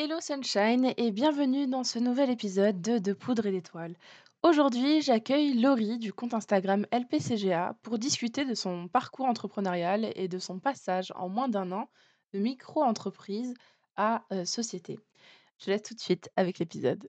Hello Sunshine et bienvenue dans ce nouvel épisode de De Poudre et d'Étoiles. Aujourd'hui, j'accueille Laurie du compte Instagram LPCGA pour discuter de son parcours entrepreneurial et de son passage en moins d'un an de micro-entreprise à euh, société. Je laisse tout de suite avec l'épisode.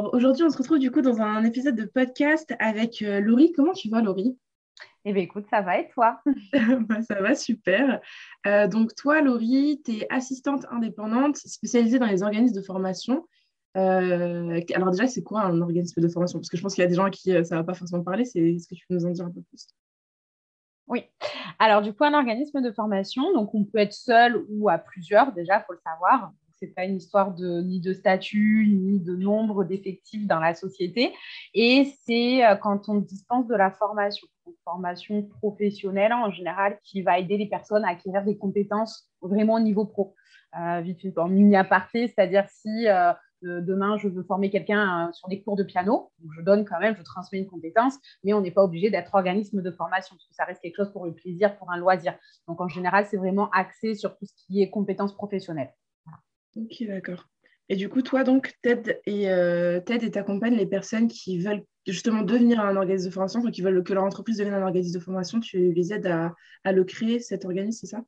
Alors, aujourd'hui, on se retrouve du coup dans un épisode de podcast avec euh, Laurie. Comment tu vas, Laurie? Eh bien, écoute, ça va et toi? Bah, Ça va, super. Euh, donc, toi, Laurie, tu es assistante indépendante spécialisée dans les organismes de formation. Euh, alors, déjà, c'est quoi un organisme de formation? Parce que je pense qu'il y a des gens à qui ça ne va pas forcément parler. C'est, ce que tu peux nous en dire un peu plus? Oui. Alors, du coup, un organisme de formation, donc on peut être seul ou à plusieurs, déjà, il faut le savoir c'est pas une histoire de, ni de statut, ni de nombre d'effectifs dans la société. Et c'est euh, quand on dispense de la formation, une formation professionnelle en général, qui va aider les personnes à acquérir des compétences vraiment au niveau pro. Euh, vite fait, en mini aparté, c'est-à-dire si euh, demain je veux former quelqu'un sur des cours de piano, je donne quand même, je transmets une compétence, mais on n'est pas obligé d'être organisme de formation, parce que ça reste quelque chose pour le plaisir, pour un loisir. Donc en général, c'est vraiment axé sur tout ce qui est compétences professionnelles. Ok, d'accord. Et du coup, toi, donc, t'aides et euh, et t'accompagnes les personnes qui veulent justement devenir un organisme de formation, qui veulent que leur entreprise devienne un organisme de formation, tu les aides à, à le créer, cet organisme, c'est ça?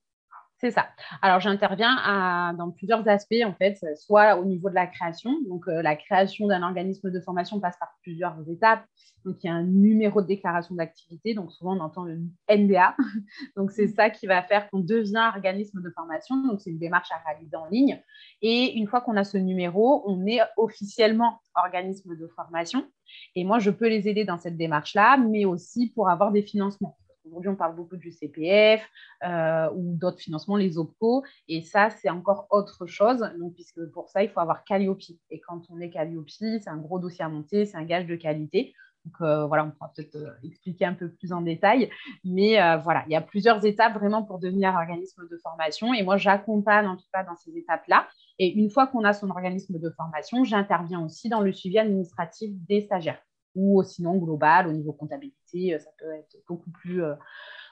C'est ça. Alors, j'interviens dans plusieurs aspects, en fait, soit au niveau de la création. Donc, euh, la création d'un organisme de formation passe par plusieurs étapes. Donc, il y a un numéro de déclaration d'activité. Donc, souvent, on entend le NDA. donc, c'est ça qui va faire qu'on devient organisme de formation. Donc, c'est une démarche à réaliser en ligne. Et une fois qu'on a ce numéro, on est officiellement organisme de formation. Et moi, je peux les aider dans cette démarche-là, mais aussi pour avoir des financements. Aujourd'hui, on parle beaucoup du CPF euh, ou d'autres financements, les OPCO. Et ça, c'est encore autre chose. Donc, puisque pour ça, il faut avoir Calliope. Et quand on est Calliope, c'est un gros dossier à monter, c'est un gage de qualité. Donc euh, voilà, on pourra peut-être euh, expliquer un peu plus en détail. Mais voilà, il y a plusieurs étapes vraiment pour devenir organisme de formation. Et moi, j'accompagne en tout cas dans ces étapes-là. Et une fois qu'on a son organisme de formation, j'interviens aussi dans le suivi administratif des stagiaires ou sinon global au niveau comptabilité, euh, ça peut être beaucoup plus, euh,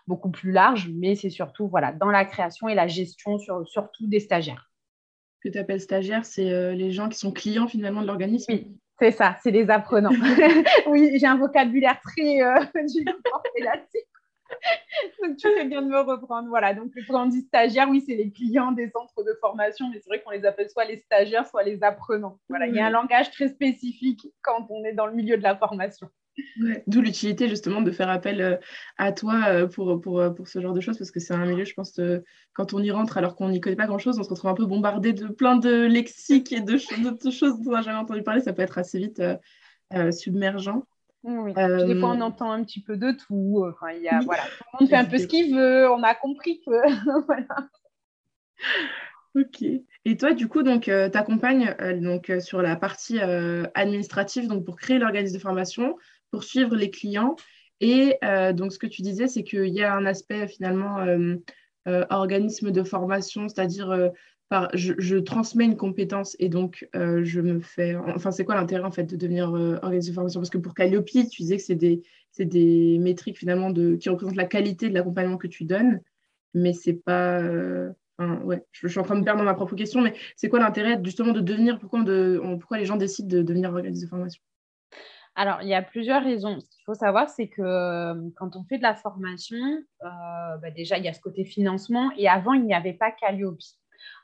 beaucoup plus large, mais c'est surtout voilà, dans la création et la gestion sur, surtout des stagiaires. Ce que tu appelles stagiaires, c'est euh, les gens qui sont clients finalement de l'organisme Oui, c'est ça, c'est les apprenants. oui, j'ai un vocabulaire très euh, là-dessus. Donc, tu fais bien de me reprendre. Voilà, donc quand on dit stagiaire, oui, c'est les clients des centres de formation, mais c'est vrai qu'on les appelle soit les stagiaires, soit les apprenants. Voilà, il y a un langage très spécifique quand on est dans le milieu de la formation. D'où l'utilité justement de faire appel euh, à toi euh, pour, pour, euh, pour, ce genre de choses, parce que c'est un milieu, je pense, quand on y rentre alors qu'on n'y connaît pas grand-chose, on se retrouve un peu bombardé de plein de lexiques et de, de choses dont on n'a jamais entendu parler, ça peut être assez vite submergent. Oui, des fois on entend un petit peu de tout. Enfin, il y a, voilà, tout le monde fait un peu ce qu'il veut. On a compris que voilà. Ok. Et toi, du coup, donc, tu accompagnes donc, sur la partie administrative donc, pour créer l'organisme de formation, pour suivre les clients. Et donc, ce que tu disais, c'est qu'il y a un aspect finalement organisme de formation, c'est-à-dire je, transmets une compétence et donc euh, je me fais. Enfin, c'est quoi l'intérêt en fait de devenir euh, de formation? Parce que pour Calliope, tu disais que c'est des, des métriques finalement de, qui représentent la qualité de l'accompagnement que tu donnes, mais c'est pas. Euh, ouais, je, suis en train de me perdre dans ma propre question, mais c'est quoi l'intérêt justement de devenir pourquoi, de, pourquoi les gens décident de devenir organisme de formation? Alors, il y a plusieurs raisons. Ce qu'il faut savoir, c'est que euh, quand on fait de la formation, bah, déjà, il y a ce côté financement. Et avant, il n'y avait pas Calliope.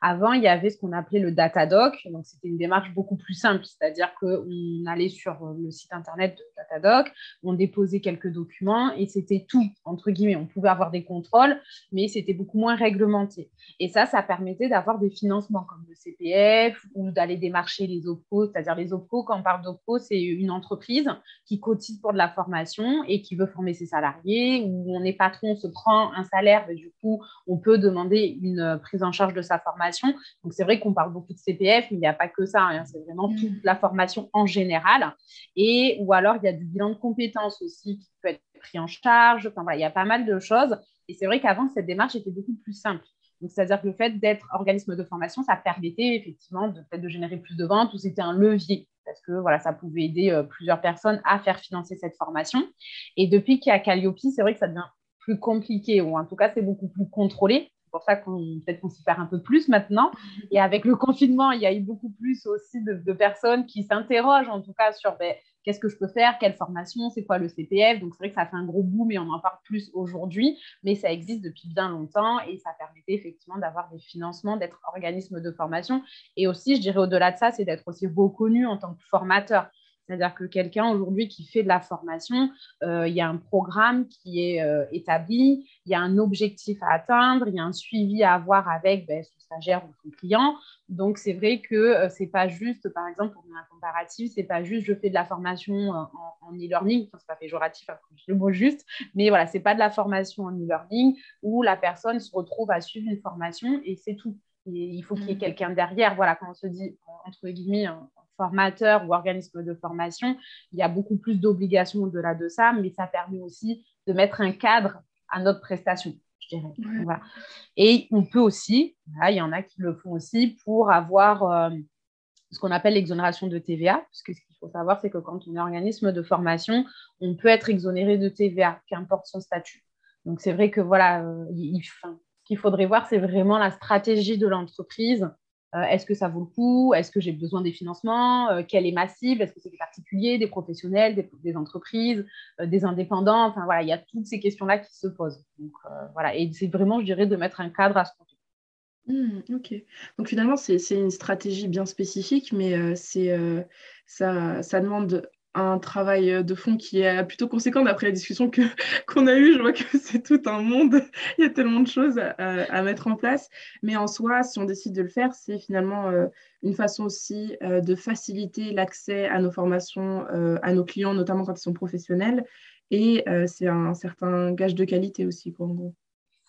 Avant, il y avait ce qu'on appelait le Datadoc. Donc, c'était une démarche beaucoup plus simple, c'est-à-dire qu'on allait sur le site internet de Datadoc, on déposait quelques documents et c'était tout, entre guillemets. On pouvait avoir des contrôles, mais c'était beaucoup moins réglementé. Et ça, ça permettait d'avoir des financements comme le CPF ou d'aller démarcher les OPCO. C'est-à-dire les OPCO, quand on parle d'OPCO, c'est une entreprise qui cotise pour de la formation et qui veut former ses salariés, où on est patron, on se prend un salaire, mais du coup, on peut demander une prise en charge de sa formation. Donc, c'est vrai qu'on parle beaucoup de CPF, mais il n'y a pas que ça. Hein. C'est vraiment mmh. toute la formation en général. Et, ou alors, il y a du bilan de compétences aussi qui peut être pris en charge. Enfin, voilà, il y a pas mal de choses. Et c'est vrai qu'avant, cette démarche était beaucoup plus simple. c'est-à-dire que le fait d'être organisme de formation, ça permettait effectivement de, peut-être de générer plus de ventes ou c'était un levier parce que voilà, ça pouvait aider euh, plusieurs personnes à faire financer cette formation. Et depuis qu'il y a Calliope, c'est vrai que ça devient plus compliqué ou en tout cas, c'est beaucoup plus contrôlé pour ça qu'on peut-être qu'on s'y perd un peu plus maintenant. Et avec le confinement, il y a eu beaucoup plus aussi de, personnes qui s'interrogent en tout cas sur ben, qu'est-ce que je peux faire, quelle formation, c'est quoi le CPF. Donc c'est vrai que ça fait un gros boom et on en parle plus aujourd'hui, mais ça existe depuis bien longtemps et ça permettait effectivement d'avoir des financements, d'être organisme de formation. Et aussi, je dirais au-delà de ça, c'est d'être aussi reconnu en tant que formateur. C'est-à-dire que quelqu'un aujourd'hui qui fait de la formation, euh, il y a un programme qui est euh, établi, il y a un objectif à atteindre, il y a un suivi à avoir avec ben, son stagiaire ou son client. Donc, c'est vrai que euh, ce n'est pas juste, par exemple, pour un comparatif, ce n'est pas juste je fais de la formation en, e-learning, enfin, ce n'est pas péjoratif, le mot juste, mais voilà, ce n'est pas de la formation en e-learning où la personne se retrouve à suivre une formation et c'est tout. il faut qu'il y ait mmh. quelqu'un derrière. Voilà, quand on se dit, entre guillemets, formateur ou organisme de formation, il y a beaucoup plus d'obligations au-delà de ça, mais ça permet aussi de mettre un cadre à notre prestation. Je dirais. Et on peut aussi, il y en a qui le font aussi pour avoir euh, ce qu'on appelle l'exonération de TVA, parce que ce qu'il faut savoir, c'est que quand on est organisme de formation, on peut être exonéré de TVA, qu'importe son statut. Donc c'est vrai que voilà, euh, ce qu'il faudrait voir, c'est vraiment la stratégie de l'entreprise est-ce que ça vaut le coup? Est-ce que j'ai besoin des financements? Euh, Quelle est ma cible? Est-ce que c'est des particuliers, des professionnels, des, entreprises, euh, des indépendants? Enfin voilà, il y a toutes ces questions-là qui se posent. Donc voilà, et c'est vraiment, je dirais, de mettre un cadre à ce contenu. Mmh, ok. Donc finalement, c'est une stratégie bien spécifique, mais ça, ça, demande un travail euh, de fond qui est plutôt conséquent d'après la discussion que, qu'on a eue. Je vois que c'est tout un monde, il y a tellement de choses à, mettre en place. Mais en soi, si on décide de le faire, c'est finalement euh, une façon aussi euh, de faciliter l'accès à nos formations, à nos clients, notamment quand ils sont professionnels. Et c'est un certain gage de qualité aussi, quoi, en gros.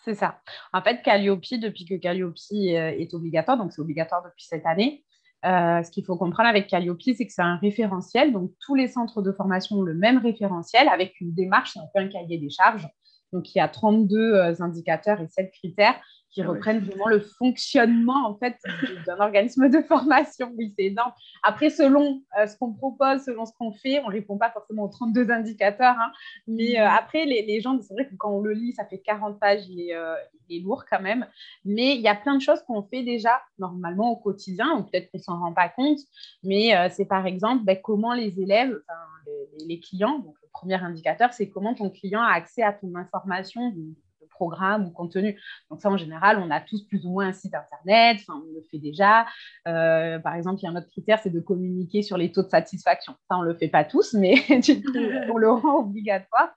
C'est ça. En fait, Calliope, depuis que Calliope est obligatoire, donc c'est obligatoire depuis cette année, euh, ce qu'il faut comprendre avec Calliope, c'est que c'est un référentiel. Donc, tous les centres de formation ont le même référentiel avec une démarche, c'est un peu un cahier des charges. Donc, il y a 32 euh, indicateurs et 7 critères qui ah reprennent vraiment le fonctionnement en fait d'un organisme de formation. Oui, c'est énorme. Après, selon euh, ce qu'on propose, selon ce qu'on fait, on ne répond pas forcément aux 32 indicateurs. Hein. mais euh, après, les, les gens, c'est vrai que quand on le lit, ça fait 40 pages, il est, euh, il est, lourd quand même. Mais il y a plein de choses qu'on fait déjà normalement au quotidien, ou peut-être qu'on ne s'en rend pas compte. Mais c'est par exemple ben, comment les élèves, les, les, clients, donc le premier indicateur, c'est comment ton client a accès à ton information programme ou contenu. Donc ça, en général, on a tous plus ou moins un site Internet, enfin, on le fait déjà. Euh, par exemple, il y a un autre critère, c'est de communiquer sur les taux de satisfaction. Ça, on ne le fait pas tous, mais on le rend obligatoire.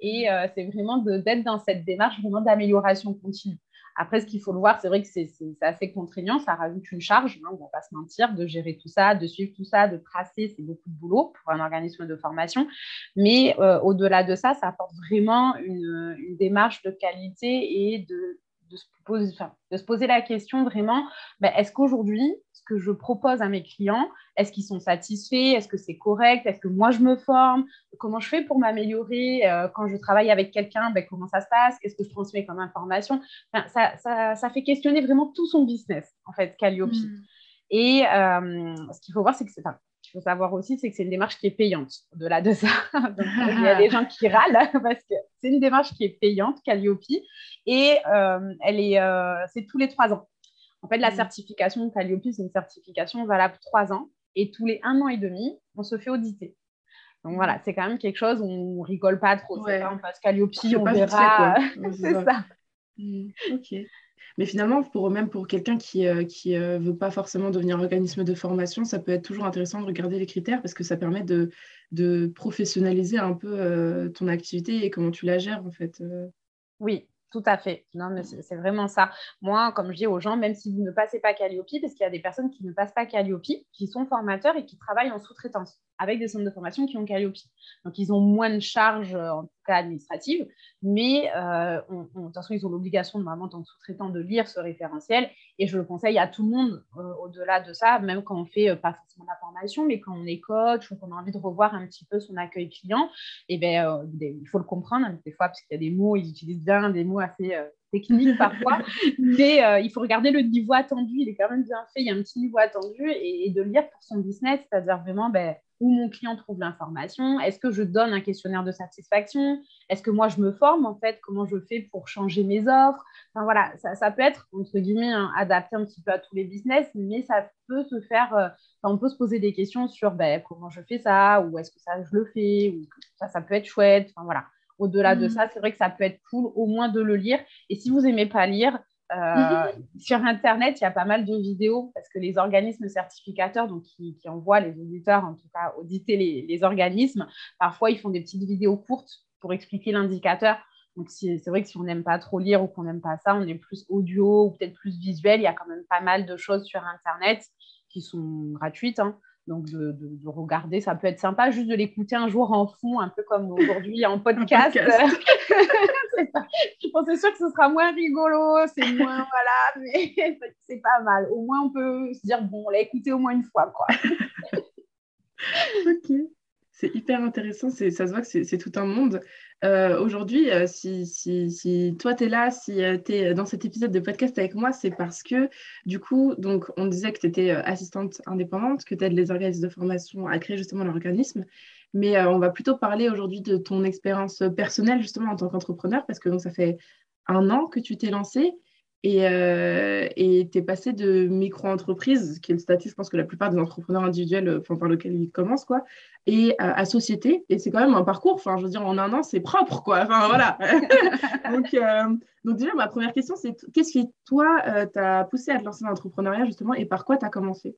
Et euh, c'est vraiment d'être dans cette démarche vraiment d'amélioration continue. Après, ce qu'il faut le voir, c'est vrai que c'est assez contraignant, ça rajoute une charge, hein, on ne va pas se mentir, de gérer tout ça, de suivre tout ça, de tracer, c'est beaucoup de boulot pour un organisme de formation. Mais euh, au-delà de ça, ça apporte vraiment une, démarche de qualité et de, se, poser, de se poser la question vraiment, ben, est-ce qu'aujourd'hui, que je propose à mes clients, est-ce qu'ils sont satisfaits Est-ce que c'est correct Est-ce que moi, je me forme Comment je fais pour m'améliorer euh, Quand je travaille avec quelqu'un, ben, comment ça se passe Qu'est-ce que je transmets comme information ça, fait questionner vraiment tout son business, en fait, Calliope. Mm. Et euh, ce qu'il faut voir, c'est que c'est... il faut savoir aussi, c'est que c'est une démarche qui est payante. Au-delà de ça, il y a des gens qui râlent parce que c'est une démarche qui est payante, Calliope, et euh, elle est, c'est tous les trois ans. En fait, la mm. certification Calliope, c'est une certification valable trois ans. Et tous les un an et demi, on se fait auditer. Donc voilà, c'est quand même quelque chose où on rigole pas trop. C'est pas on passe Calliope, on verra. c'est ça. Mm, ok. Mais finalement, pour, même pour quelqu'un qui ne qui, veut pas forcément devenir organisme de formation, ça peut être toujours intéressant de regarder les critères parce que ça permet de, de professionnaliser un peu ton activité et comment tu la gères en fait. Oui, tout à fait. Non, mais c'est vraiment ça. Moi, comme je dis aux gens, même si vous ne passez pas Calliope, parce qu'il y a des personnes qui ne passent pas Calliope, qui sont formateurs et qui travaillent en sous-traitance avec des centres de formation qui ont Calliope. Donc, ils ont moins de charges, euh, en tout cas administratives, mais euh, de toute façon, ils ont l'obligation, normalement, en tant que sous-traitant, de lire ce référentiel. Et je le conseille à tout le monde, euh, au-delà de ça, même quand on fait pas forcément la formation, mais quand on est coach ou qu'on a envie de revoir un petit peu son accueil client, et eh ben, il faut le comprendre, hein, des fois, parce qu'il y a des mots, ils utilisent bien des mots assez technique parfois, mais euh, il faut regarder le niveau attendu, il est quand même bien fait, il y a un petit niveau attendu et, de lire pour son business, c'est-à-dire vraiment ben, où mon client trouve l'information, est-ce que je donne un questionnaire de satisfaction, est-ce que moi je me forme en fait, comment je fais pour changer mes offres, enfin voilà, ça, peut être entre guillemets hein, adapté un petit peu à tous les business, mais ça peut se faire, euh, on peut se poser des questions sur ben, comment je fais ça, ou est-ce que ça je le fais, ou ça, ça peut être chouette, enfin voilà. Au-delà de mm. ça, c'est vrai que ça peut être cool au moins de le lire. Et si vous n'aimez pas lire, euh, sur Internet, il y a pas mal de vidéos parce que les organismes certificateurs, donc qui, envoient les auditeurs, en tout cas auditer les, organismes, parfois ils font des petites vidéos courtes pour expliquer l'indicateur. Donc c'est vrai que si on n'aime pas trop lire ou qu'on n'aime pas ça, on est plus audio ou peut-être plus visuel. Il y a quand même pas mal de choses sur Internet qui sont gratuites. Hein. Donc, de, regarder, ça peut être sympa juste de l'écouter un jour en fond, un peu comme aujourd'hui en podcast. Je pensais sûr que ce sera moins rigolo, c'est moins, voilà, mais c'est pas mal. Au moins, on peut se dire, bon, on l'a écouté au moins une fois, quoi. ok. C'est hyper intéressant, ça se voit que c'est tout un monde. Euh, aujourd'hui, euh, si, toi, tu es là, si euh, tu es dans cet épisode de podcast avec moi, c'est parce que, du coup, donc, on disait que tu étais assistante indépendante, que tu aides les organismes de formation à créer justement l'organisme. Mais on va plutôt parler aujourd'hui de ton expérience personnelle, justement, en tant qu'entrepreneur, parce que ça fait un an que tu t'es lancé et euh, tu es passé de micro-entreprise, qui est le statut, je pense que la plupart des entrepreneurs individuels, euh, enfin, par lequel ils commencent, quoi, et euh, à société. Et c'est quand même un parcours, enfin, je veux dire, en un an, c'est propre, quoi. Enfin, voilà. donc, euh, donc, déjà, ma première question, c'est qu'est-ce qui, toi, t'a poussé à te lancer dans l'entrepreneuriat, justement, et par quoi tu as commencé?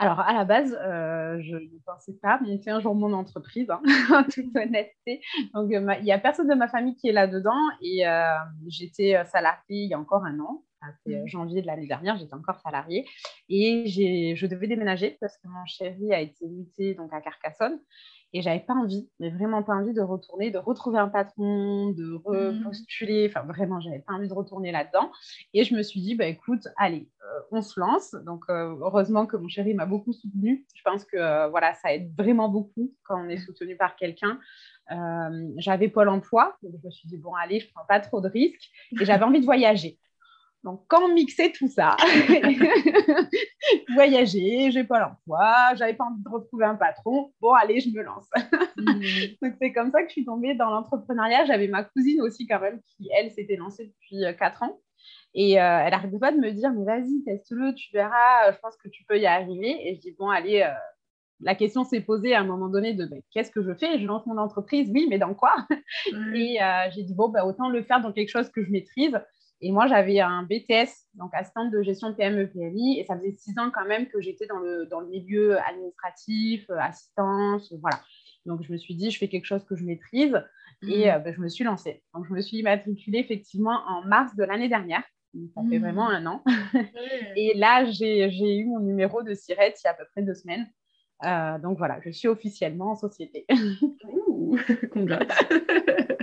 Alors, à la base, euh, je ne pensais pas monter un jour mon entreprise, hein, en toute honnêteté. Donc, euh, il n'y a personne de ma famille qui est là-dedans et euh, j'étais salariée il y a encore un an. C'est mmh. janvier de l'année dernière, j'étais encore salariée et je devais déménager parce que mon chéri a été muté donc à Carcassonne et j'avais pas envie, mais vraiment pas envie de retourner, de retrouver un patron, de mmh. repostuler. Enfin, vraiment, j'avais pas envie de retourner là-dedans. Et je me suis dit, bah, écoute, allez, euh, on se lance. Donc, euh, heureusement que mon chéri m'a beaucoup soutenue. Je pense que euh, voilà, ça aide vraiment beaucoup quand on est soutenu par quelqu'un. j'avais Pôle emploi, donc je me suis dit, bon, allez, je prends pas trop de risques. Et j'avais envie de voyager. Donc, quand mixait tout ça, voyager, j'ai pas l'emploi, j'avais pas envie de retrouver un patron, bon, allez, je me lance. Mhm. Donc, c'est comme ça que je suis tombée dans l'entrepreneuriat. J'avais ma cousine aussi, quand même, qui, elle, s'était lancée depuis 4 euh, ans. Et euh, elle n'arrêtait pas de me dire, mais vas-y, teste-le, tu verras, je pense que tu peux y arriver. Et je dis, bon, allez, euh, la question s'est posée à un moment donné de ben, qu'est-ce que je fais? Je lance mon entreprise, oui, mais dans quoi? Et j'ai dit, bon, ben, autant le faire dans quelque chose que je maîtrise. Et moi, j'avais un BTS, donc assistante de gestion PME-PMI, et ça faisait six ans quand même que j'étais dans le, dans le milieu administratif, euh, assistance, voilà. Donc, je me suis dit, je fais quelque chose que je maîtrise, et mmh. euh, ben, je me suis lancée. Donc, je me suis matriculée effectivement en mars de l'année dernière. ça fait mmh. vraiment un an. et là, j'ai eu mon numéro de SIRET il y a à peu près deux semaines. Euh, donc voilà, je suis officiellement en société. Ouh, congrats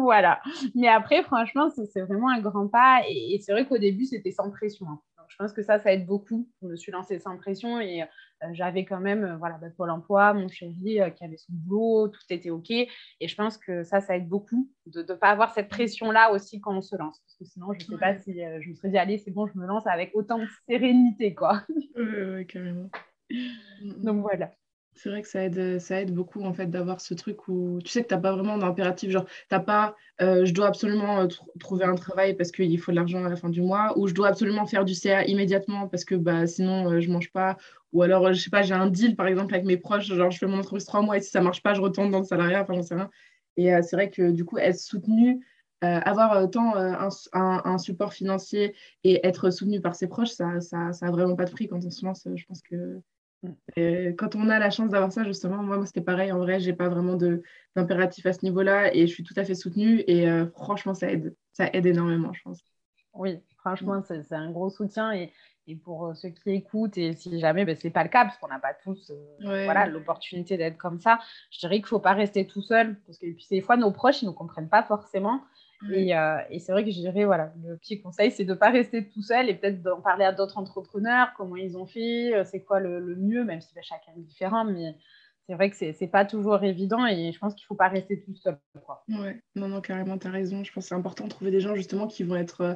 voilà. Mais après, franchement, c'est vraiment un grand pas. Et, c'est vrai qu'au début, c'était sans pression. Hein. je pense que ça, ça aide beaucoup. Je me suis lancée sans pression et euh, j'avais quand même euh, voilà, bah, Pôle emploi, mon chéri euh, qui avait son boulot, tout était OK. Et je pense que ça, ça aide beaucoup de ne pas avoir cette pression-là aussi quand on se lance. Parce que sinon, je ne sais pas si je me serais dit, allez, c'est bon, je me lance avec autant de sérénité. Quoi. Oui, oui, carrément. Donc voilà c'est vrai que ça aide, ça aide beaucoup en fait d'avoir ce truc où tu sais que tu n'as pas vraiment d'impératif, genre tu n'as pas euh, je dois absolument euh, trouver un travail parce qu'il faut de l'argent à la fin du mois, ou je dois absolument faire du CA immédiatement parce que bah, sinon euh, je ne mange pas, ou alors, je sais pas, j'ai un deal, par exemple, avec mes proches, genre, je fais mon entreprise trois mois et si ça marche pas, je retourne dans le salariat, enfin, j'en sais rien. Et c'est vrai que, du coup, être soutenu, avoir tant un, un, support financier et être soutenu par ses proches, ça, ça, ça a vraiment pas de prix quand on se lance. Je pense que et quand on a la chance d'avoir ça, justement, moi, c'était pareil. En vrai, j'ai pas vraiment d'impératif à ce niveau-là et je suis tout à fait soutenue. Et euh, franchement, ça aide. Ça aide énormément, je pense. Oui, franchement, c'est un gros soutien. Et, et, pour euh, ceux qui écoutent, et si jamais ben, ce n'est pas le cas, parce qu'on n'a pas tous euh, voilà, l'opportunité d'être comme ça, je dirais qu'il ne faut pas rester tout seul. Parce que puis, des fois, nos proches, ils ne nous comprennent pas forcément. Euh, et, c'est vrai que je dirais, voilà, le petit conseil, c'est de ne pas rester tout seul et peut-être d'en parler à d'autres entrepreneurs, comment ils ont fait, euh, c'est quoi le, mieux, même si bah, chacun est différent, mais c'est vrai que c'est n'est pas toujours évident et je pense qu'il ne faut pas rester tout seul. Quoi. Ouais, non, non, carrément, tu as raison. Je pense que c'est important de trouver des gens justement qui vont être, euh,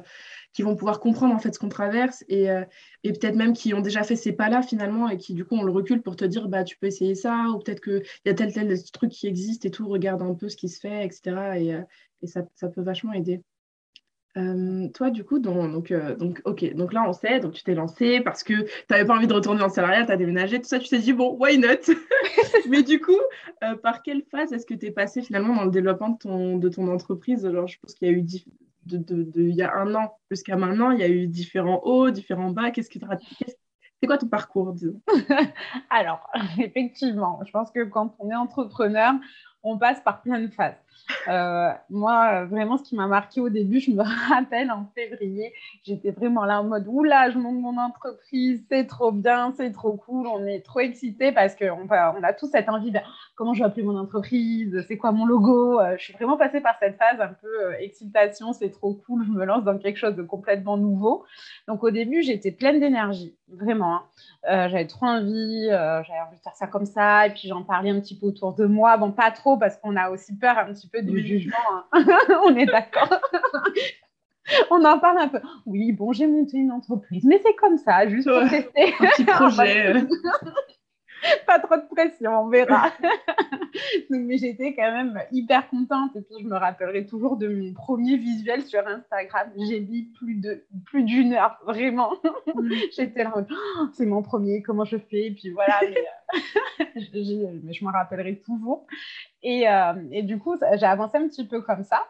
qui vont pouvoir comprendre en fait ce qu'on traverse et, et peut-être même qui ont déjà fait ces pas-là finalement et qui du coup ont le recul pour te dire, bah tu peux essayer ça ou peut-être qu'il y a tel, tel truc qui existe et tout, regarde un peu ce qui se fait, etc. Et, et ça, ça, peut vachement aider. Euh, toi, du coup, donc, euh, donc, ok, donc là, on sait, donc tu t'es lancé parce que tu n'avais pas envie de retourner en salariat, tu as déménagé, tout ça, tu t'es dit, bon, why not? Mais du coup, euh, par quelle phase est-ce que tu es passé finalement dans le développement de ton, de ton entreprise? Alors, je pense qu'il y a eu, de, de, de, il y a un an jusqu'à maintenant, il y a eu différents hauts, différents bas. Qu'est-ce que c'est quoi ton parcours, disons? Alors, effectivement, je pense que quand on est entrepreneur, on passe par plein de phases. Euh, moi, vraiment, ce qui m'a marqué au début, je me rappelle en février, j'étais vraiment là en mode Oula, je monte mon entreprise, c'est trop bien, c'est trop cool, on est trop excités parce qu'on on a tous cette envie de comment je vais appeler mon entreprise, c'est quoi mon logo. Euh, je suis vraiment passée par cette phase un peu euh, excitation, c'est trop cool, je me lance dans quelque chose de complètement nouveau. Donc au début, j'étais pleine d'énergie, vraiment. Hein. j'avais trop envie, j'avais envie de faire ça comme ça, et puis j'en parlais un petit peu autour de moi. Bon, pas trop parce qu'on a aussi peur un petit peu du jugement. Hein. On est d'accord. On en parle un peu. Oui, bon, j'ai monté une entreprise, mais c'est comme ça, juste pour tester. Un petit projet. pas trop de pression, on verra. mais j'étais quand même hyper contente. Et puis, je me rappellerai toujours de mon premier visuel sur Instagram. J'ai mis plus de plus d'une heure, vraiment. j'étais là, oh, c'est mon premier, comment je fais? Et puis voilà, mais, euh, mais je me rappellerai toujours. Et, euh, et du coup, j'ai avancé un petit peu comme ça.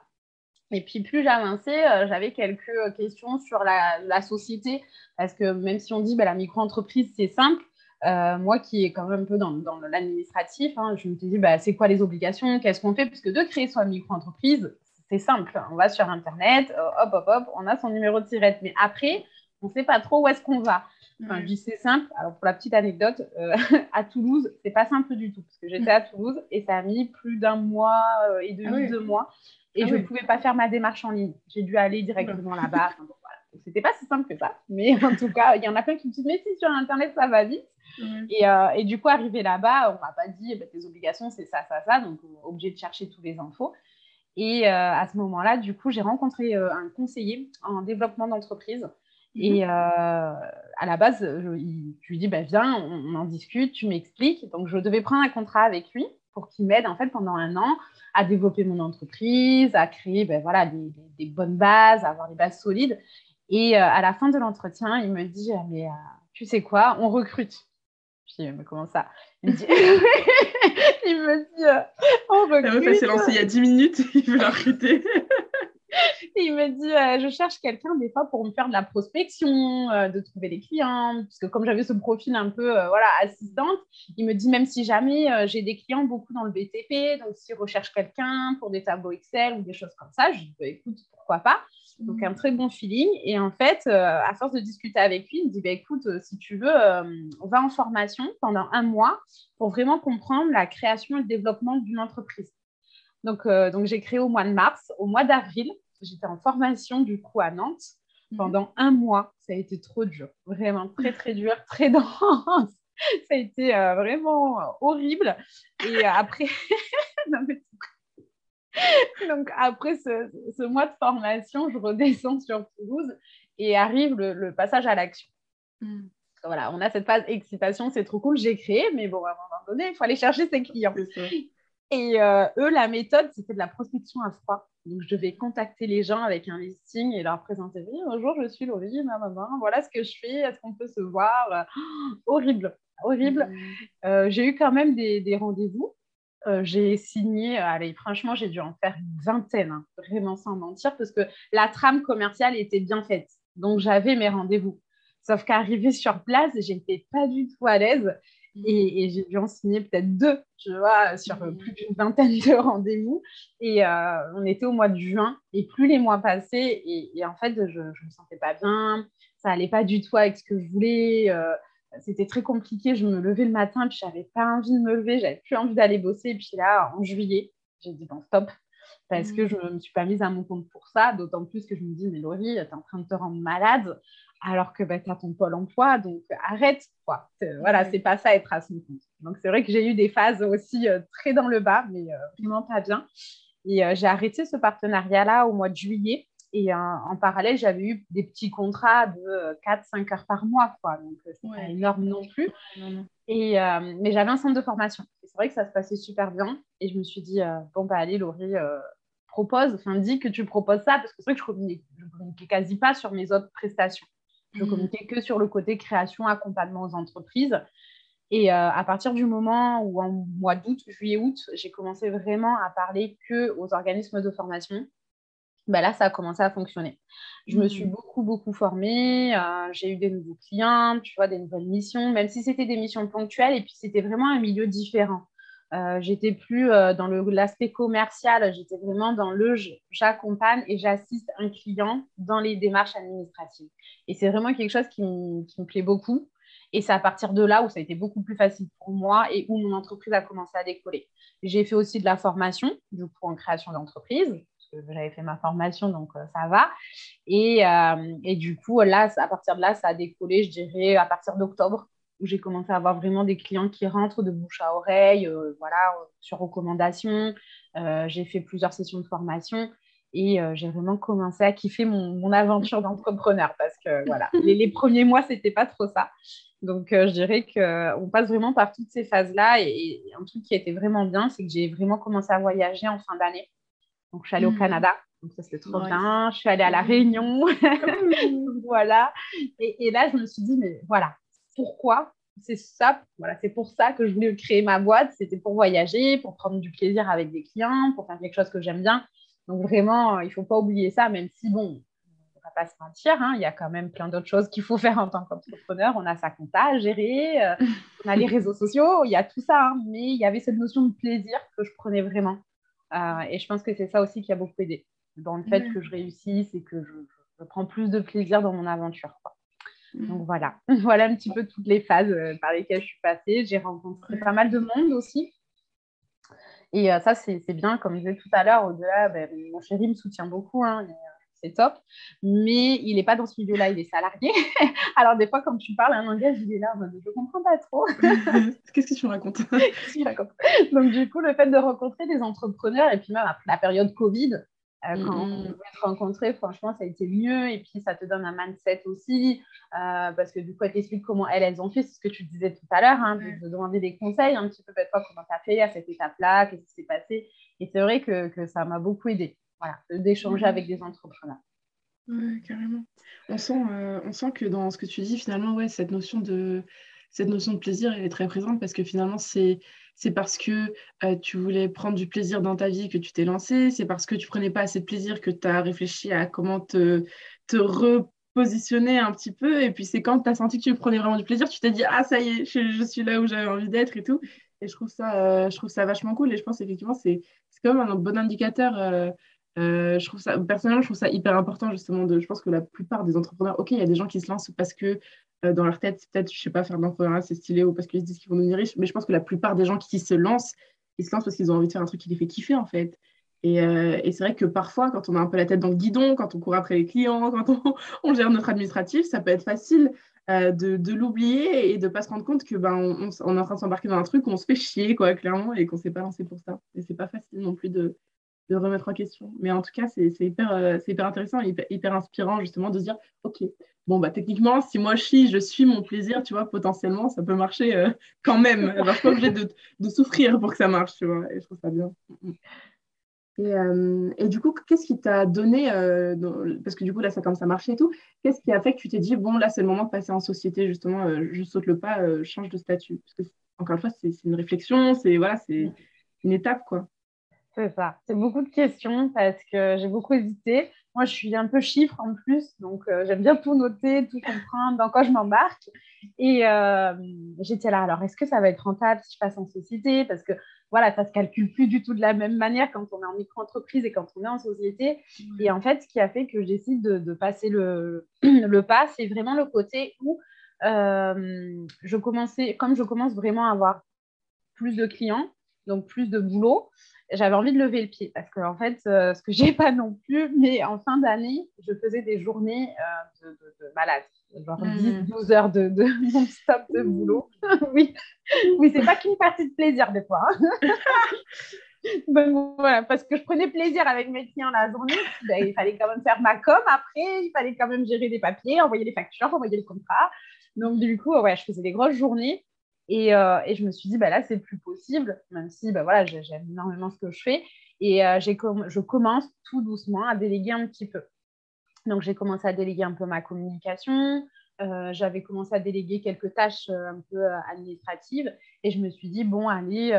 Et puis plus j'avançais, euh, j'avais quelques questions sur la, la, société, parce que même si on dit bah, la micro-entreprise, c'est simple, euh, moi qui est quand même un peu dans, l'administratif, hein, je me suis dit, bah, c'est quoi les obligations? Qu'est-ce qu'on fait? Puisque de créer son micro-entreprise, c'est simple. On va sur Internet, euh, hop, hop, hop, on a son numéro de tirette. Mais après, on ne sait pas trop où est-ce qu'on va. Enfin, Je dis c'est simple. Alors, pour la petite anecdote, euh, à Toulouse, c'est pas simple du tout. Parce que j'étais à Toulouse et ça a mis plus d'un mois et demi, ah deux mois. Et ah je ne pouvais pas faire ma démarche en ligne. J'ai dû aller directement là-bas. Enfin, bon, C'était pas si simple que ça. Mais en tout cas, il y en a plein qui me disent Mais si sur Internet, ça va vite. Euh, et, du coup, arrivé là-bas, on m'a pas dit, eh ben, tes obligations, c'est ça, ça, ça. Donc, obligé de chercher tous les infos. Et euh, à ce moment-là, du coup, j'ai rencontré euh, un conseiller en développement d'entreprise. Mhm. Et à la base, je, lui dis, bah, viens, on, en discute, tu m'expliques. Donc, je devais prendre un contrat avec lui pour qu'il m'aide en fait pendant un an à développer mon entreprise, à créer ben, voilà, des, des, bonnes bases, à avoir des bases solides. Et à la fin de l'entretien, il me dit, mais tu sais quoi, on recrute. Je dis, mais comment ça? Il me dit, il me dit euh, on recrute. S'est lancée il y a 10 minutes, il veut la recruter. il me dit, euh, je cherche quelqu'un des fois pour me faire de la prospection, euh, de trouver des clients, parce que comme j'avais ce profil un peu voilà, assistante, il me dit, même si jamais j'ai des clients beaucoup dans le BTP, donc s'il recherche quelqu'un pour des tableaux Excel ou des choses comme ça, je dis, bah, écoute, pourquoi pas? Donc un très bon feeling. Et en fait, euh, à force de discuter avec lui, il me dit bah, écoute, euh, si tu veux, euh, on va en formation pendant un mois pour vraiment comprendre la création et le développement d'une entreprise. Donc, donc j'ai créé au mois de mars. Au mois d'avril, j'étais en formation du coup à Nantes mhm. pendant un mois. Ça a été trop dur, vraiment très très dur, très dense. Ça a été vraiment horrible. Et après, non, mais Donc, après ce, mois de formation, je redescends sur Toulouse et arrive le, passage à l'action. Hmm. Voilà, on a cette phase excitation, c'est trop cool, j'ai créé, mais bon, à un moment donné, il faut aller chercher ses clients. Et euh, eux, la méthode, c'était de la prospection à froid. Donc, je devais contacter les gens avec un listing et leur présenter oui, bonjour, je suis Laurie, ma maman, voilà ce que je fais, est-ce qu'on peut se voir? Horrible. horrible. Mm. j'ai eu quand même des, rendez-vous. J'ai signé, allez, franchement, j'ai dû en faire une vingtaine, hein, vraiment sans mentir, parce que la trame commerciale était bien faite. Donc, j'avais mes rendez-vous. Sauf qu'arrivé sur place, j'étais pas du tout à l'aise. Et, j'ai dû en signer peut-être deux, tu vois, sur euh, plus d'une vingtaine de rendez-vous. Et euh, on était au mois de juin, et plus les mois passaient, et, en fait, je ne me sentais pas bien, ça allait pas du tout avec ce que je voulais. Euh, c'était très compliqué. Je me levais le matin, puis j'avais pas envie de me lever, j'avais plus envie d'aller bosser. Et puis là, en juillet, j'ai dit bon, stop, parce que je ne me suis pas mise à mon compte pour ça, d'autant plus que je me dis, mais Laurie, tu es en train de te rendre malade alors que bah, tu as ton pôle emploi, donc arrête, quoi. Voilà, c'est pas ça être à son compte. Donc c'est vrai que j'ai eu des phases aussi euh, très dans le bas, mais euh, vraiment pas bien. Et euh, j'ai arrêté ce partenariat-là au mois de juillet. Et en parallèle, j'avais eu des petits contrats de 4-5 heures par mois, quoi. Donc c'est pas énorme non plus. Et, mais j'avais un centre de formation. C'est vrai que ça se passait super bien. Et je me suis dit, bon, bah allez, Laurie, propose, enfin dis que tu proposes ça, parce que c'est vrai que je ne communiquais quasi pas sur mes autres prestations. Je mm. communiquais que sur le côté création, accompagnement aux entreprises. Et euh, à partir du moment où, en mois d'août, juillet-août, j'ai commencé vraiment à parler que aux organismes de formation, ben là, ça a commencé à fonctionner. Je me suis mm. beaucoup, beaucoup formée. Euh, j'ai eu des nouveaux clients, tu vois, des nouvelles missions, même si c'était des missions ponctuelles. Et puis, c'était vraiment un milieu différent. Euh, j'étais plus euh, dans l'aspect commercial, j'étais vraiment dans le j'accompagne et j'assiste un client dans les démarches administratives. Et c'est vraiment quelque chose qui, me plaît beaucoup. Et c'est à partir de là où ça a été beaucoup plus facile pour moi et où mon entreprise a commencé à décoller. J'ai fait aussi de la formation, du coup, en création d'entreprise, j'avais fait ma formation, donc euh, ça va. Et, et, du coup, là, à partir de là, ça a décollé, je dirais, à partir d'octobre où j'ai commencé à avoir vraiment des clients qui rentrent de bouche à oreille, euh, voilà, sur recommandation. Euh, j'ai fait plusieurs sessions de formation et euh, j'ai vraiment commencé à kiffer mon, aventure d'entrepreneur parce que voilà, les, premiers mois, c'était pas trop ça. Donc, je dirais qu'on passe vraiment par toutes ces phases-là. Et, un truc qui était vraiment bien, c'est que j'ai vraiment commencé à voyager en fin d'année. Donc, je suis allée au mmh. Canada. Donc, ça, c'était trop bien. Je suis allée à La Réunion. voilà. Et, et, là, je me suis dit, mais voilà, pourquoi? C'est ça, voilà, c'est pour ça que je voulais créer ma boîte. C'était pour voyager, pour prendre du plaisir avec des clients, pour faire quelque chose que j'aime bien. Donc vraiment, il ne faut pas oublier ça, même si bon, on ne va pas se mentir, hein, il y a quand même plein d'autres choses qu'il faut faire en tant qu'entrepreneur. On a sa compta à gérer, euh, on a les réseaux sociaux, il y a tout ça, hein. mais il y avait cette notion de plaisir que je prenais vraiment. Euh, et je pense que c'est ça aussi qui a beaucoup aidé dans le fait que je réussisse et que je, je, prends plus de plaisir dans mon aventure. Quoi. Donc voilà, voilà un petit peu toutes les phases euh, par lesquelles je suis passée. J'ai rencontré pas mal de monde aussi. Et euh, ça, c'est bien, comme je disais tout à l'heure, au-delà, ben, mon chéri me soutient beaucoup, hein, c'est top, mais il n'est pas dans ce milieu-là, il est salarié. Alors des fois, comme tu parles un langage, il est là, je ne comprends pas trop. Qu'est-ce que tu racontes? Donc du coup, le fait de rencontrer des entrepreneurs, et puis même après la période Covid, euh, quand on mm, mm. se rencontrer, franchement, ça a été mieux. Et puis, ça te donne un mindset aussi, euh, parce que du coup, elle t'explique comment elles, elles ont fait. C'est ce que tu disais tout à l'heure, hein, de, demander des conseils un petit peu, peut-être comment tu as fait à cette étape-là, qu'est-ce qui s'est passé? Et c'est vrai que, que, ça m'a beaucoup aidé, d'échanger avec des entrepreneurs. Oui, carrément. On sent, euh, on sent que dans ce que tu dis, finalement, ouais, cette notion de cette notion de plaisir, elle est très présente parce que finalement, c'est c'est parce que euh, tu voulais prendre du plaisir dans ta vie que tu t'es lancé, c'est parce que tu prenais pas assez de plaisir que tu as réfléchi à comment te, te repositionner un petit peu. Et puis c'est quand tu as senti que tu prenais vraiment du plaisir, tu t'es dit, ah ça y est, je, suis là où j'avais envie d'être et tout. Et je trouve, ça, euh, je trouve ça vachement cool. Et je pense effectivement, c'est même un bon indicateur. Euh, je trouve ça, personnellement, je trouve ça hyper important justement. De, je pense que la plupart des entrepreneurs, ok, il y a des gens qui se lancent parce que euh, dans leur tête, peut-être, je sais pas, faire de l'entrepreneuriat, c'est stylé ou parce qu'ils se disent qu'ils vont devenir riches, mais je pense que la plupart des gens qui se lancent, ils se lancent parce qu'ils ont envie de faire un truc qui les fait kiffer, en fait. Et, euh, c'est vrai que parfois, quand on a un peu la tête dans le guidon, quand on court après les clients, quand on, gère notre administratif, ça peut être facile de, l'oublier et de ne pas se rendre compte que ben, on, est en train de s'embarquer dans un truc où on se fait chier, quoi, clairement, et qu'on ne s'est pas lancé pour ça. Et c'est pas facile non plus de, de remettre en question. Mais en tout cas, c'est hyper, hyper intéressant et hyper, hyper, inspirant, justement, de se dire, OK, bon, bah, techniquement, si moi je suis, je suis mon plaisir, tu vois, potentiellement, ça peut marcher euh, quand même. Alors, je suis pas obligée de, de, souffrir pour que ça marche, tu vois, et je trouve ça bien. Et, du coup, qu'est-ce qui t'a donné, parce que du coup, là, ça commence à marcher et tout, qu'est-ce qui a fait que tu t'es dit, bon, là, c'est le moment de passer en société, justement, je saute le pas, change de statut? Parce que, encore une fois, c'est une réflexion, c'est voilà, c'est une étape, quoi. C'est ça. C'est beaucoup de questions parce que j'ai beaucoup hésité. Moi, je suis un peu chiffre en plus, donc euh, j'aime bien tout noter, tout comprendre dans quoi je m'embarque. Et euh, j'étais là, alors est-ce que ça va être rentable si je passe en société? Parce que voilà, ça ne se calcule plus du tout de la même manière quand on est en micro-entreprise et quand on est en société. Et en fait, ce qui a fait que je décide de, passer le, le pas, c'est vraiment le côté où euh, je commençais, comme je commence vraiment à avoir plus de clients, donc plus de boulot, j'avais envie de lever le pied parce que en fait, euh, ce que j'ai pas non plus, mais en fin d'année, je faisais des journées euh, de, malade, genre 10-12 hmm. heures de, non-stop de boulot. oui, oui c'est pas qu'une partie de plaisir des fois. Hein. voilà, parce que je prenais plaisir avec mes clients la journée, ben, il fallait quand même faire ma com après, il fallait quand même gérer des papiers, envoyer les factures, envoyer le contrat. Donc, du coup, ouais, je faisais des grosses journées. Euh, et, je me suis dit, bah là, c'est plus possible, même si bah voilà, j'aime énormément ce que je fais. Et euh, je commence tout doucement à déléguer un petit peu. Donc, j'ai commencé à déléguer un peu ma communication. Euh, j'avais commencé à déléguer quelques tâches un peu administratives. Et je me suis dit, bon, allez,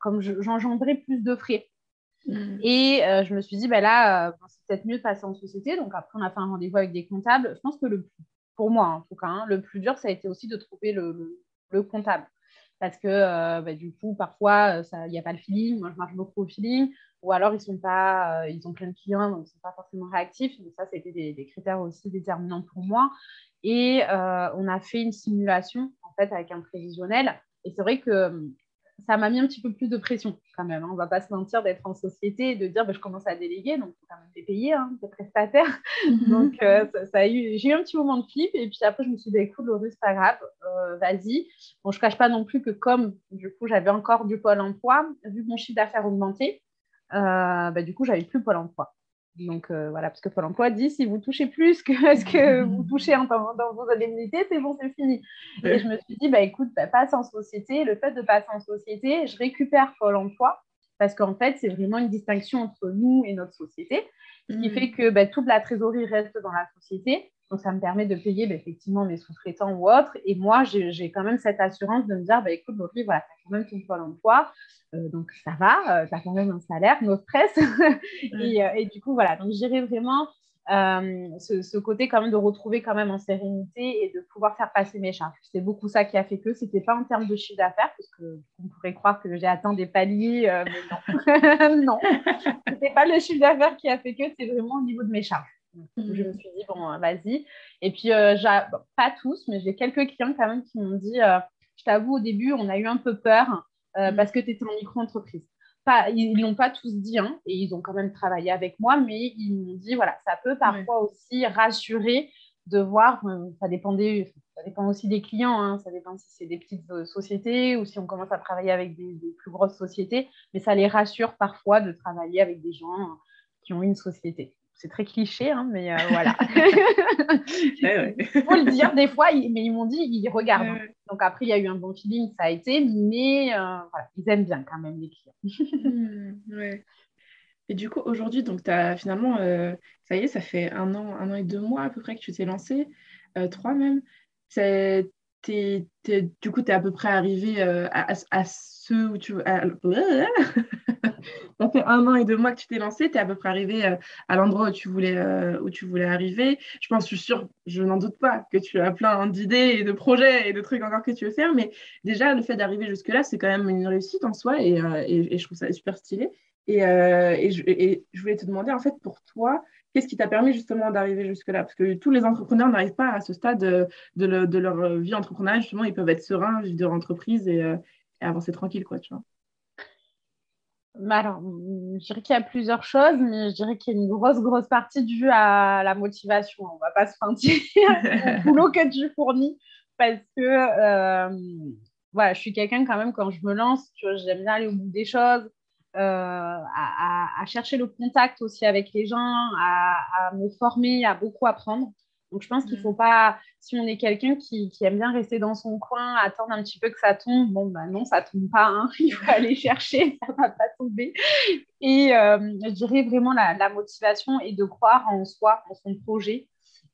comme j'engendrais plus de frais. Mmh. Et je me suis dit, bah là, c'est peut-être mieux de passer en société. Donc, après, on a fait un rendez-vous avec des comptables. Je pense que le, pour moi, en tout cas, hein, le plus dur, ça a été aussi de trouver le le comptable. Parce que euh, bah, du coup, parfois, il n'y a pas le feeling. Moi, je marche beaucoup au feeling. Ou alors, ils, sont pas, euh, ils ont plein de clients, donc ils ne sont pas forcément réactifs. Donc ça, c'était des, critères aussi déterminants pour moi. Et euh, on a fait une simulation, en fait, avec un prévisionnel. Et c'est vrai que ça m'a mis un petit peu plus de pression quand même. Hein. On ne va pas se mentir d'être en société et de dire bah, je commence à déléguer, donc il faut quand même les payer, hein, des prestataires. Donc euh, ça, eu, j'ai eu un petit moment de flip et puis après je me suis dit bah, écoute Laurie, c'est pas grave, euh, vas-y. Bon, je ne cache pas non plus que comme du coup j'avais encore du pôle emploi, vu que mon chiffre d'affaires augmentait, euh, bah, du coup j'avais plus pôle emploi. Donc euh, voilà, parce que Pôle emploi dit si vous touchez plus que ce que vous touchez en, dans, vos indemnités, c'est bon, c'est fini. Et je me suis dit, bah écoute, bah, passe en société. Le fait de passer en société, je récupère Pôle emploi parce qu'en fait, c'est vraiment une distinction entre nous et notre société, ce qui mm. fait que bah, toute la trésorerie reste dans la société. Donc, ça me permet de payer bah, effectivement mes sous-traitants ou autres. Et moi, j'ai quand même cette assurance de me dire, bah, écoute, Laurie, voilà, tu as quand même ton Pôle emploi. Euh, donc ça va, euh, tu as quand même un salaire, no stress. et, euh, et, du coup, voilà, donc j'irai vraiment ce, ce, côté quand même de retrouver quand même en sérénité et de pouvoir faire passer mes charges. C'est beaucoup ça qui a fait que c'était pas en termes de chiffre d'affaires, parce qu'on pourrait croire que j'ai atteint des paliers, mais non. non, c'était pas le chiffre d'affaires qui a fait que, c'est vraiment au niveau de mes charges. Je me suis dit, bon, vas-y. Et puis, pas tous, mais j'ai quelques clients quand même qui m'ont dit, je t'avoue, au début, on a eu un peu peur euh, mm. parce que tu étais en micro-entreprise. Pas, ils l'ont pas tous dit, hein, et ils ont quand même travaillé avec moi, mais ils m'ont dit, voilà, ça peut parfois aussi rassurer de voir, euh, ça, dépend ça dépend aussi des clients, hein, ça dépend si c'est des petites euh, sociétés ou si on commence à travailler avec des, plus grosses sociétés, mais ça les rassure parfois de travailler avec des gens qui ont une société c'est très cliché, hein, mais euh, voilà. Il faut le dire, des fois, mais ils m'ont dit, ils regardent. Donc après, il y a eu un bon feeling, ça a été, mais euh, voilà, ils aiment bien quand même les clients. Hmm, et du coup, aujourd'hui, donc tu as finalement, euh, ça y est, ça fait un an, un an et deux mois à peu près que tu t'es lancé, trois même. C'est du coup, tu es à peu près arrivé à, à, ce où tu... ça fait un an et deux mois que tu t'es lancé, tu es à peu près arrivé euh, à l'endroit où, tu voulais, euh, où tu voulais arriver. Je pense, je suis sûre, je n'en doute pas, que tu as plein d'idées et de projets et de trucs encore que tu veux faire. Mais déjà, le fait d'arriver jusque-là, c'est quand même une réussite en soi et, euh, je trouve ça super stylé. Et, je, voulais te demander, en fait, pour toi, qu'est-ce qui t'a permis justement d'arriver jusque-là? Parce que tous les entrepreneurs n'arrivent pas à ce stade de, leur vie entrepreneuriale. Justement, ils peuvent être sereins, vivre leur entreprise et, et avancer tranquille, quoi, tu vois. Alors, je dirais qu'il y a plusieurs choses, mais je dirais qu'il y a une grosse, grosse partie due à la motivation. On ne va pas se mentir au boulot que tu fournis parce que euh, voilà, je suis quelqu'un quand même, quand je me lance, j'aime bien aller au bout des choses, euh, à, chercher le contact aussi avec les gens, à, me former, à beaucoup apprendre. Donc, je pense qu'il ne faut pas, si on est quelqu'un qui, aime bien rester dans son coin, attendre un petit peu que ça tombe, bon, bah non, ça ne tombe pas, hein. il faut aller chercher, ça ne va pas tomber. Et euh, je dirais vraiment la, motivation et de croire en soi, en son projet.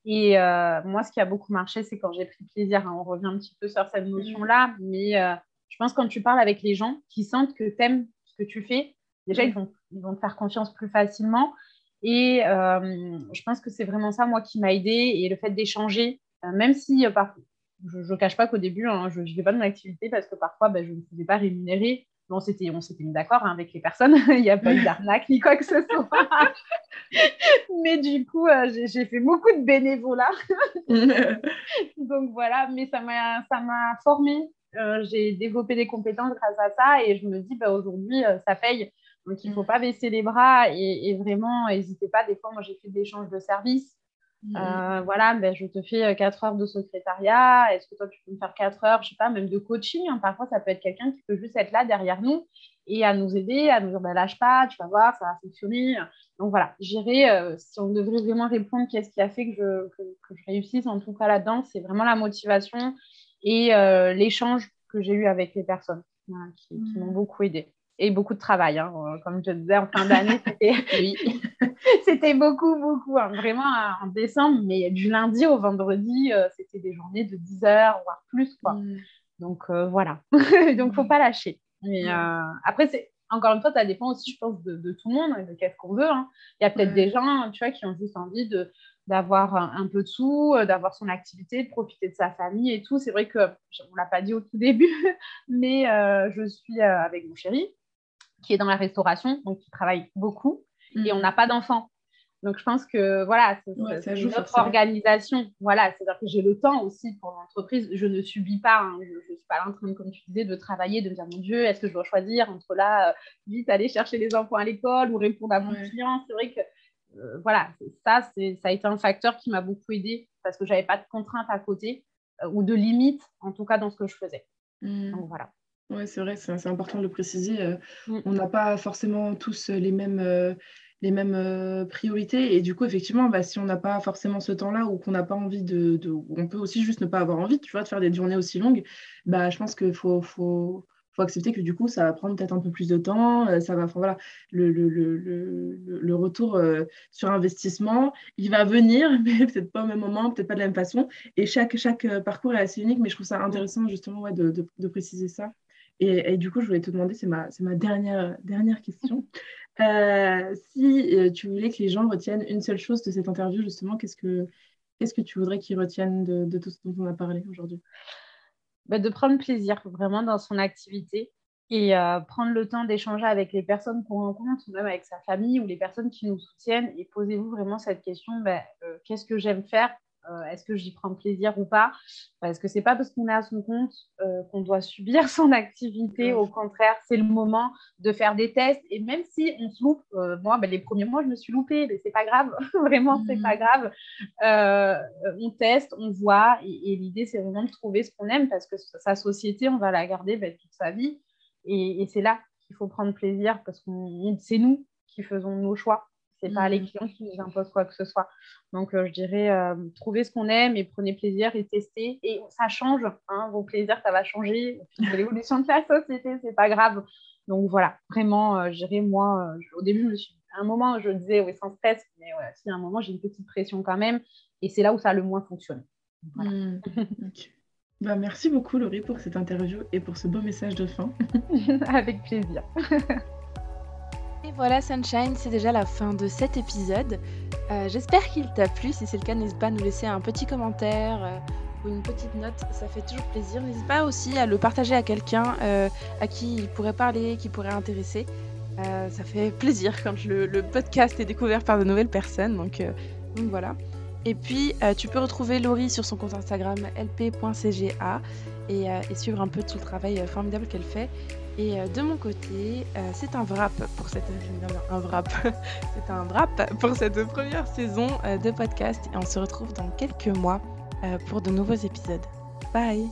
Et euh, moi, ce qui a beaucoup marché, c'est quand j'ai pris plaisir. Hein. on revient un petit peu sur cette notion-là, mais euh, je pense que quand tu parles avec les gens qui sentent que tu aimes ce que tu fais, déjà, ils vont, ils vont te faire confiance plus facilement. Et euh, je pense que c'est vraiment ça, moi, qui m'a aidé. Et le fait d'échanger, euh, même si euh, je ne cache pas qu'au début, hein, je ne faisais pas de mon activité parce que parfois, ben, je ne faisais pas rémunérer. Bon, on s'était mis d'accord hein, avec les personnes. Il n'y a pas eu d'arnaque ni quoi que ce soit. mais du coup, j'ai fait beaucoup de bénévolat. Donc voilà, mais ça m'a formé. j'ai développé des compétences grâce à ça et je me dis, bah, aujourd'hui, ça paye. Donc, il ne faut mm. pas baisser les bras et, vraiment, n'hésitez pas. Des fois, moi, j'ai fait des échanges de services. Mm. Euh, voilà, ben, je te fais 4 euh, heures de secrétariat. Est-ce que toi, tu peux me faire 4 heures, je sais pas, même de coaching hein. Parfois, ça peut être quelqu'un qui peut juste être là derrière nous et à nous aider, à nous dire ben, lâche pas, tu vas voir, ça va fonctionner. Donc voilà, j'irai, euh, si on devrait vraiment répondre, qu'est-ce qui a fait que je, que, je réussisse en tout cas là-dedans, c'est vraiment la motivation et l'échange que j'ai eu avec les personnes qui, qui m'ont mm. beaucoup aidé et beaucoup de travail. Hein. Euh, comme je disais, en fin d'année, c'était beaucoup, beaucoup. Hein. Vraiment, en décembre, mais du lundi au vendredi, euh, c'était des journées de 10 heures, voire plus. Quoi. Mm. Donc, euh, voilà. Donc, il ne faut pas lâcher. Mais, après, c'est encore une fois, ça dépend aussi, je pense, de, tout le monde, de qu'est-ce qu'on veut. Hein. Il y a peut-être des gens, tu vois, qui ont juste envie de d'avoir un, peu de sous, d'avoir son activité, de profiter de sa famille et tout. C'est vrai que, on ne l'a pas dit au tout début, mais je suis avec mon chéri qui est dans la restauration, donc qui travaille beaucoup, et on mm. n'a pas d'enfants. Donc, je pense que voilà, c'est notre organisation. Voilà, c'est-à-dire que j'ai le temps aussi pour l'entreprise. Je ne subis pas, hein. je ne suis pas là en train, comme tu disais, de travailler, de me dire mon Dieu, est-ce que je dois choisir entre là, euh, vite aller chercher les enfants à l'école ou répondre à mon client? C'est vrai que euh, voilà, ça, ça a été un facteur qui m'a beaucoup aidé parce que je n'avais pas de contraintes à côté euh, ou de limites, en tout cas dans ce que je faisais. Mm. Donc voilà. Oui, c'est vrai, c'est important de le préciser. Euh, mm. On n'a pas forcément tous les mêmes, euh, les mêmes euh, priorités. Et du coup, effectivement, bah, si on n'a pas forcément ce temps-là ou qu'on n'a pas envie de, de, On peut aussi juste ne pas avoir envie, tu vois, de faire des journées aussi longues, bah, je pense qu'il faut, faut, faut, accepter que du coup, ça va prendre peut-être un peu plus de temps. Ça va, voilà, le, le, le, le retour sur investissement, il va venir, mais peut-être pas au même moment, peut-être pas de la même façon. Et chaque, chaque parcours est assez unique, mais je trouve ça intéressant justement ouais, de, de préciser ça. Et, du coup, je voulais te demander, c'est ma, ma dernière, dernière question, euh, si euh, tu voulais que les gens retiennent une seule chose de cette interview, justement, qu'est-ce que, qu'est-ce que tu voudrais qu'ils retiennent de, tout ce dont on a parlé aujourd'hui? Bah, De prendre plaisir vraiment dans son activité et euh, prendre le temps d'échanger avec les personnes qu'on rencontre, même avec sa famille ou les personnes qui nous soutiennent. Et posez-vous vraiment cette question, bah, qu'est-ce que j'aime faire? Euh, est-ce que j'y prends plaisir ou pas? Parce que c'est pas parce qu'on est à son compte euh, qu'on doit subir son activité. Au contraire, c'est le moment de faire des tests. Et même si on se loupe, euh, moi, ben, les premiers mois, je me suis loupée, mais c'est pas grave. vraiment, c'est pas mmh. grave. on teste, on voit. Et, l'idée, c'est vraiment de trouver ce qu'on aime parce que sa société, on va la garder ben, toute sa vie. Et, et c'est là qu'il faut prendre plaisir parce que c'est nous qui faisons nos choix. C'est pas les mm. clients qui nous imposent quoi que ce soit. Donc, euh, je dirais, euh, trouvez ce qu'on aime et prenez plaisir et testez. Et ça change. Hein, vos plaisirs, ça va changer. L'évolution de la société, c'est pas grave. Donc, voilà, vraiment, euh, je dirais, moi, au début, je me suis, à un moment, je disais, oui, sans stress. Mais ouais, si à un moment, j'ai une petite pression quand même. Et c'est là où ça a le moins fonctionné. Mm. Bah, merci beaucoup, Laurie, pour cette interview et pour ce beau message de fin. Avec plaisir. Et voilà Sunshine, c'est déjà la fin de cet épisode. Euh, j'espère qu'il t'a plu. Si c'est le cas, n'hésite pas à nous laisser un petit commentaire euh, ou une petite note, ça fait toujours plaisir. N'hésite pas aussi à le partager à quelqu'un euh, à qui il pourrait parler, qui pourrait intéresser. ça fait plaisir quand le, podcast est découvert par de nouvelles personnes. Donc, voilà. Et puis, tu peux retrouver Laurie sur son compte Instagram lp.cga et, et, suivre un peu tout le travail formidable qu'elle fait. Et euh, de mon côté, euh, c'est un wrap pour cette un wrap. c'est un wrap pour cette première saison euh, de podcast et on se retrouve dans quelques mois pour de nouveaux épisodes. Bye